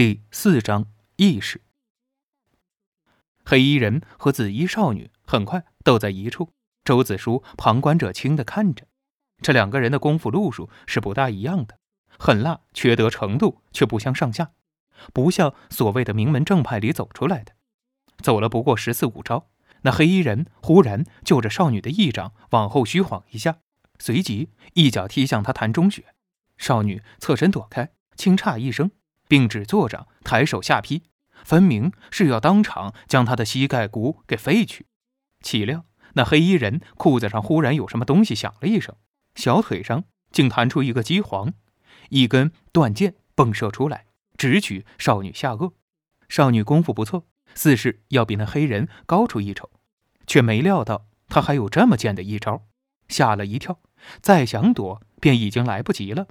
第四章意识。黑衣人和紫衣少女很快斗在一处。周子舒旁观者清的看着，这两个人的功夫路数是不大一样的，狠辣缺德程度却不相上下，不像所谓的名门正派里走出来的。走了不过十四五招，那黑衣人忽然就着少女的一掌往后虚晃一下，随即一脚踢向她潭中穴。少女侧身躲开，轻诧一声。并指坐着，抬手下劈，分明是要当场将他的膝盖骨给废去。岂料那黑衣人裤子上忽然有什么东西响了一声，小腿上竟弹出一个机簧，一根断剑迸射出来，直取少女下颚。少女功夫不错，似是要比那黑人高出一筹，却没料到他还有这么贱的一招，吓了一跳，再想躲便已经来不及了。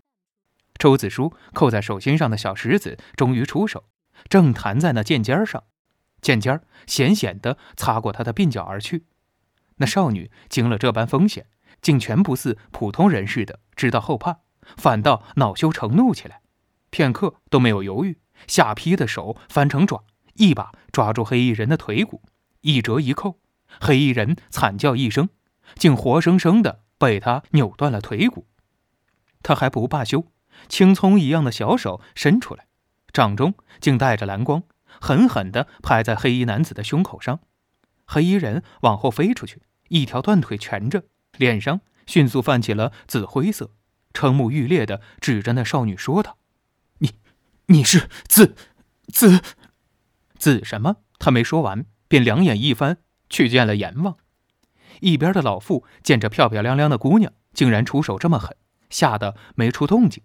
周子舒扣在手心上的小石子终于出手，正弹在那剑尖上，剑尖险险地擦过他的鬓角而去。那少女经了这般风险，竟全不似普通人似的知道后怕，反倒恼羞成怒起来，片刻都没有犹豫，下劈的手翻成爪，一把抓住黑衣人的腿骨，一折一扣，黑衣人惨叫一声，竟活生生的被他扭断了腿骨。他还不罢休。青葱一样的小手伸出来，掌中竟带着蓝光，狠狠地拍在黑衣男子的胸口上。黑衣人往后飞出去，一条断腿蜷着，脸上迅速泛起了紫灰色，瞠目欲裂地指着那少女说道：“你，你是紫，紫，紫什么？”他没说完，便两眼一翻，去见了阎王。一边的老妇见这漂漂亮亮的姑娘竟然出手这么狠，吓得没出动静。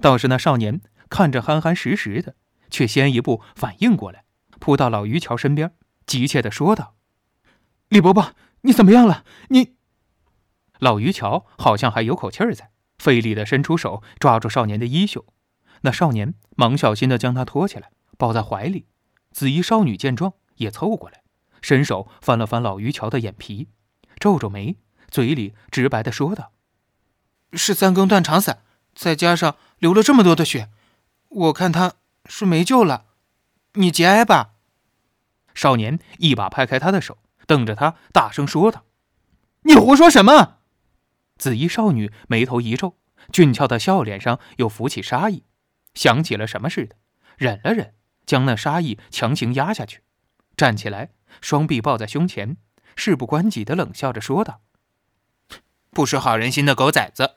倒是那少年看着憨憨实实的，却先一步反应过来，扑到老于桥身边，急切地说道：“李伯伯，你怎么样了？你……”老于桥好像还有口气儿在，费力地伸出手抓住少年的衣袖。那少年忙小心地将他托起来，抱在怀里。紫衣少女见状也凑过来，伸手翻了翻老于桥的眼皮，皱皱眉，嘴里直白地说道：“是三更断肠散。”再加上流了这么多的血，我看他是没救了。你节哀吧。少年一把拍开他的手，瞪着他大声说道：“你胡说什么？”紫衣少女眉头一皱，俊俏的笑脸上又浮起杀意，想起了什么似的，忍了忍，将那杀意强行压下去，站起来，双臂抱在胸前，事不关己的冷笑着说道：“不识好人心的狗崽子。”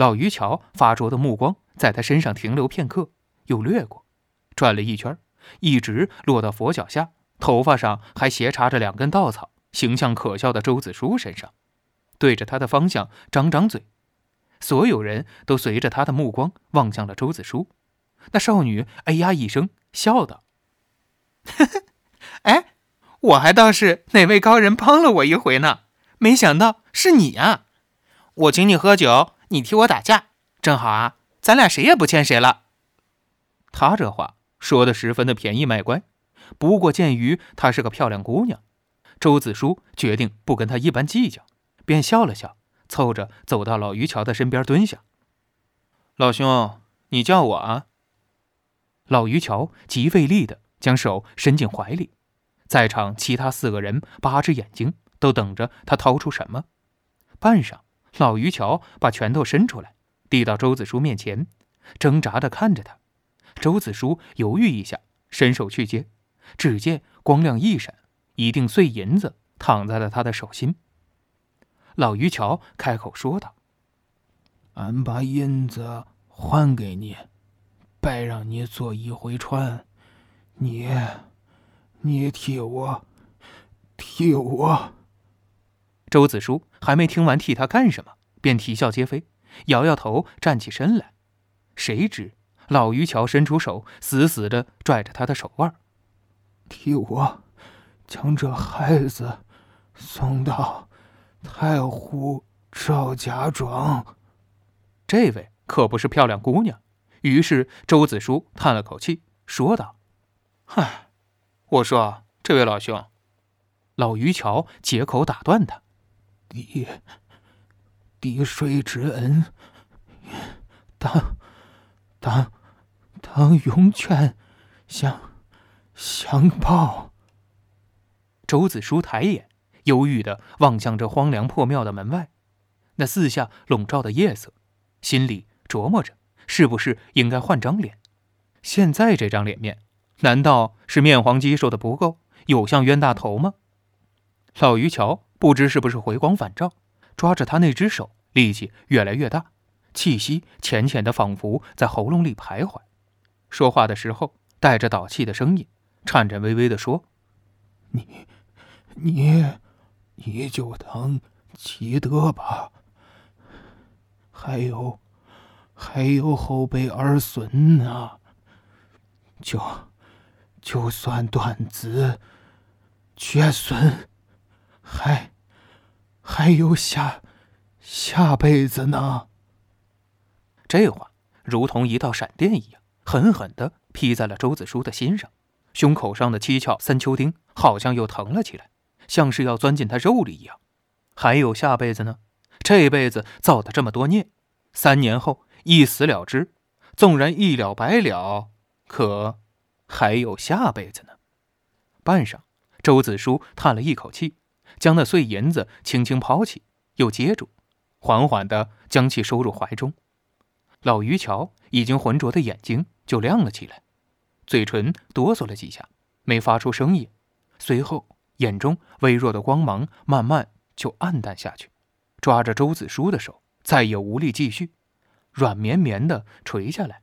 老于桥发灼的目光在他身上停留片刻，又掠过，转了一圈，一直落到佛脚下，头发上还斜插着两根稻草，形象可笑的周子舒身上，对着他的方向张张嘴。所有人都随着他的目光望向了周子舒。那少女哎呀一声，笑道：“呵呵，哎，我还当是哪位高人帮了我一回呢，没想到是你啊！我请你喝酒。”你替我打架，正好啊，咱俩谁也不欠谁了。他这话说的十分的便宜卖乖，不过鉴于她是个漂亮姑娘，周子舒决定不跟她一般计较，便笑了笑，凑着走到老于桥的身边蹲下。老兄，你叫我啊？老于桥极费力的将手伸进怀里，在场其他四个人八只眼睛都等着他掏出什么，半晌。老于桥把拳头伸出来，递到周子舒面前，挣扎的看着他。周子舒犹豫一下，伸手去接，只见光亮一闪，一锭碎银子躺在了他的手心。老于桥开口说道：“俺把银子还给你，白让你坐一回船，你，你替我，替我。”周子舒还没听完替他干什么，便啼笑皆非，摇摇头，站起身来。谁知老于桥伸出手，死死的拽着他的手腕，替我将这孩子送到太湖赵家庄。这位可不是漂亮姑娘。于是周子舒叹了口气，说道：“唉，我说这位老兄。”老于桥借口打断他。滴滴水之恩，当当当涌泉相，相报。周子舒抬眼，忧郁的望向这荒凉破庙的门外，那四下笼罩的夜色，心里琢磨着，是不是应该换张脸？现在这张脸面，难道是面黄肌瘦的不够，有像冤大头吗？老于桥不知是不是回光返照，抓着他那只手，力气越来越大，气息浅浅的，仿佛在喉咙里徘徊。说话的时候带着倒气的声音，颤颤巍巍地说：“你，你，你就当积德吧。还有，还有后辈儿孙呢。就，就算断子绝孙。”还，还有下下辈子呢。这话如同一道闪电一样，狠狠的劈在了周子舒的心上，胸口上的七窍三秋钉好像又疼了起来，像是要钻进他肉里一样。还有下辈子呢？这辈子造的这么多孽，三年后一死了之，纵然一了百了，可还有下辈子呢。半晌，周子舒叹了一口气。将那碎银子轻轻抛弃，又接住，缓缓地将其收入怀中。老于桥已经浑浊的眼睛就亮了起来，嘴唇哆嗦了几下，没发出声音。随后，眼中微弱的光芒慢慢就暗淡下去，抓着周子舒的手再也无力继续，软绵绵的垂下来，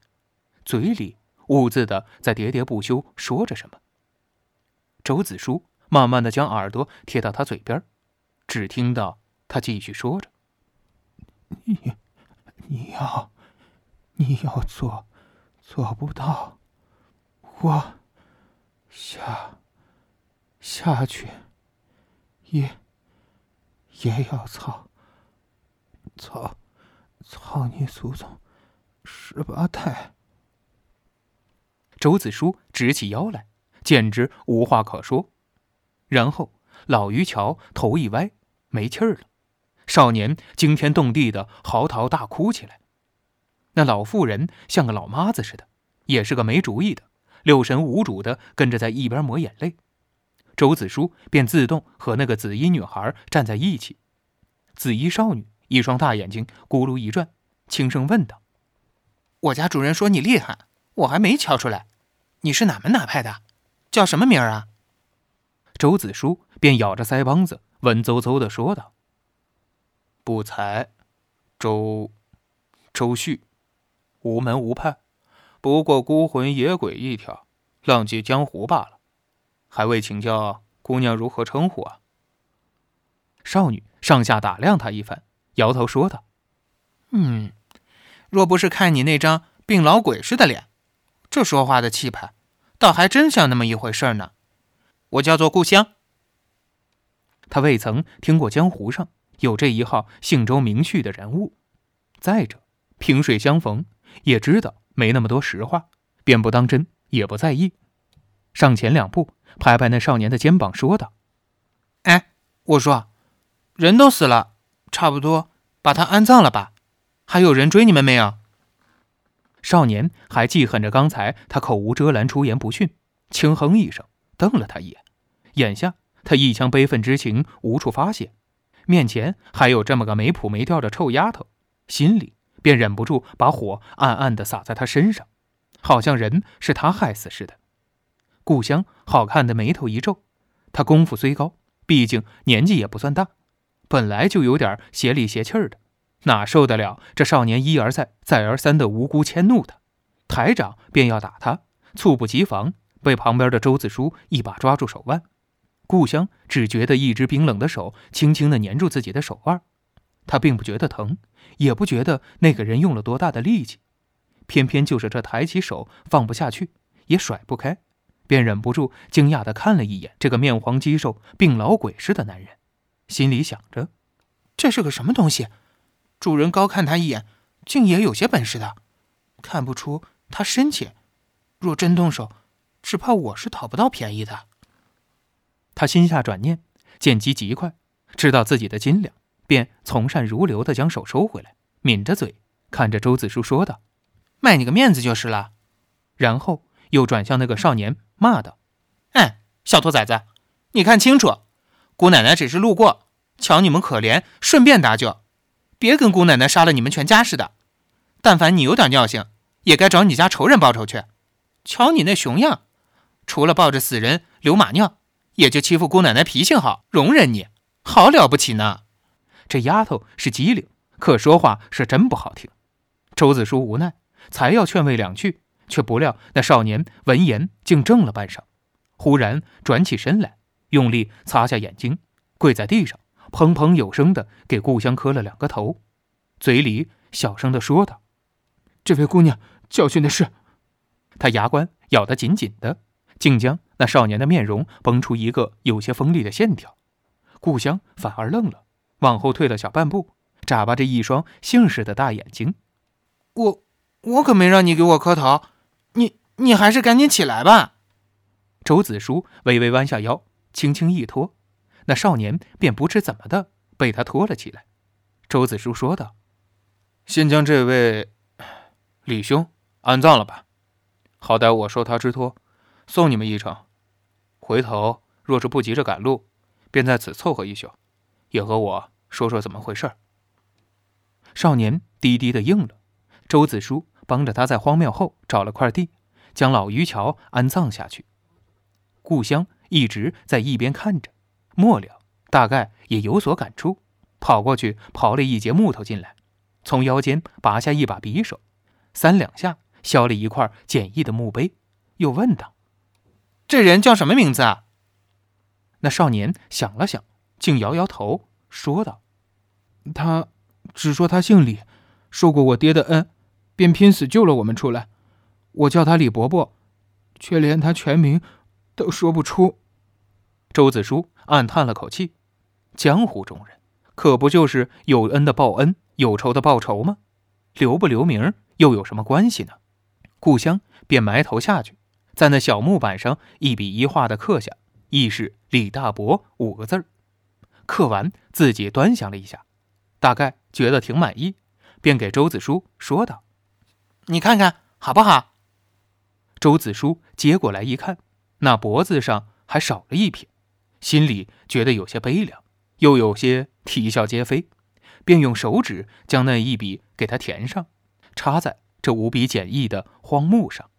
嘴里兀自的在喋喋不休说着什么。周子舒。慢慢的将耳朵贴到他嘴边，只听到他继续说着：“你，你要，你要做，做不到，我下下去，也也要操，操，操你祖宗十八代。”周子舒直起腰来，简直无话可说。然后，老于桥头一歪，没气儿了。少年惊天动地的嚎啕大哭起来。那老妇人像个老妈子似的，也是个没主意的，六神无主的跟着在一边抹眼泪。周子舒便自动和那个紫衣女孩站在一起。紫衣少女一双大眼睛咕噜一转，轻声问道：“我家主人说你厉害，我还没瞧出来，你是哪门哪派的？叫什么名儿啊？”周子舒便咬着腮帮子，文绉绉的说道：“不才，周，周旭，无门无派，不过孤魂野鬼一条，浪迹江湖罢了。还未请教姑娘如何称呼啊？”少女上下打量他一番，摇头说道：“嗯，若不是看你那张病老鬼似的脸，这说话的气派，倒还真像那么一回事呢。”我叫做故乡。他未曾听过江湖上有这一号姓周名旭的人物，再者萍水相逢，也知道没那么多实话，便不当真，也不在意。上前两步，拍拍那少年的肩膀，说道：“哎，我说，人都死了，差不多把他安葬了吧？还有人追你们没有？”少年还记恨着刚才他口无遮拦、出言不逊，轻哼一声。瞪了他一眼，眼下他一腔悲愤之情无处发泄，面前还有这么个没谱没调的臭丫头，心里便忍不住把火暗暗的撒在他身上，好像人是他害死似的。故乡好看的眉头一皱，他功夫虽高，毕竟年纪也不算大，本来就有点邪里邪气的，哪受得了这少年一而再再而三的无辜迁怒他？抬掌便要打他，猝不及防。被旁边的周子舒一把抓住手腕，故乡只觉得一只冰冷的手轻轻地粘住自己的手腕，他并不觉得疼，也不觉得那个人用了多大的力气，偏偏就是这抬起手放不下去，也甩不开，便忍不住惊讶地看了一眼这个面黄肌瘦、病老鬼似的男人，心里想着：这是个什么东西？主人高看他一眼，竟也有些本事的，看不出他深浅，若真动手。只怕我是讨不到便宜的。他心下转念，见机极快，知道自己的斤两，便从善如流的将手收回来，抿着嘴看着周子舒说道：“卖你个面子就是了。”然后又转向那个少年，骂道：“哎，小兔崽子，你看清楚，姑奶奶只是路过，瞧你们可怜，顺便搭救，别跟姑奶奶杀了你们全家似的。但凡你有点尿性，也该找你家仇人报仇去。瞧你那熊样，除了抱着死人流马尿，也就欺负姑奶奶脾性好，容忍你，好了不起呢。这丫头是机灵，可说话是真不好听。”周子舒无奈，才要劝慰两句。却不料那少年闻言竟怔了半晌，忽然转起身来，用力擦下眼睛，跪在地上，砰砰有声的给故乡磕了两个头，嘴里小声的说道：“这位姑娘教训的是。”他牙关咬得紧紧的，竟将那少年的面容绷出一个有些锋利的线条。故乡反而愣了，往后退了小半步，眨巴着一双杏似的大眼睛：“我我可没让你给我磕头。”你你还是赶紧起来吧。周子舒微微弯下腰，轻轻一拖，那少年便不知怎么的被他拖了起来。周子舒说道：“先将这位李兄安葬了吧，好歹我受他之托，送你们一程。回头若是不急着赶路，便在此凑合一宿，也和我说说怎么回事。”少年低低的应了。周子舒。帮着他在荒庙后找了块地，将老渔樵安葬下去。故乡一直在一边看着，末了大概也有所感触，跑过去刨了一截木头进来，从腰间拔下一把匕首，三两下削了一块简易的墓碑，又问道：“这人叫什么名字啊？”那少年想了想，竟摇摇头，说道：“他只说他姓李，受过我爹的恩。”便拼死救了我们出来，我叫他李伯伯，却连他全名都说不出。周子舒暗叹了口气：江湖中人，可不就是有恩的报恩，有仇的报仇吗？留不留名又有什么关系呢？故乡便埋头下去，在那小木板上一笔一画的刻下，亦是李大伯五个字儿。刻完，自己端详了一下，大概觉得挺满意，便给周子舒说道。你看看好不好？周子舒接过来一看，那脖子上还少了一撇，心里觉得有些悲凉，又有些啼笑皆非，便用手指将那一笔给他填上，插在这无比简易的荒木上。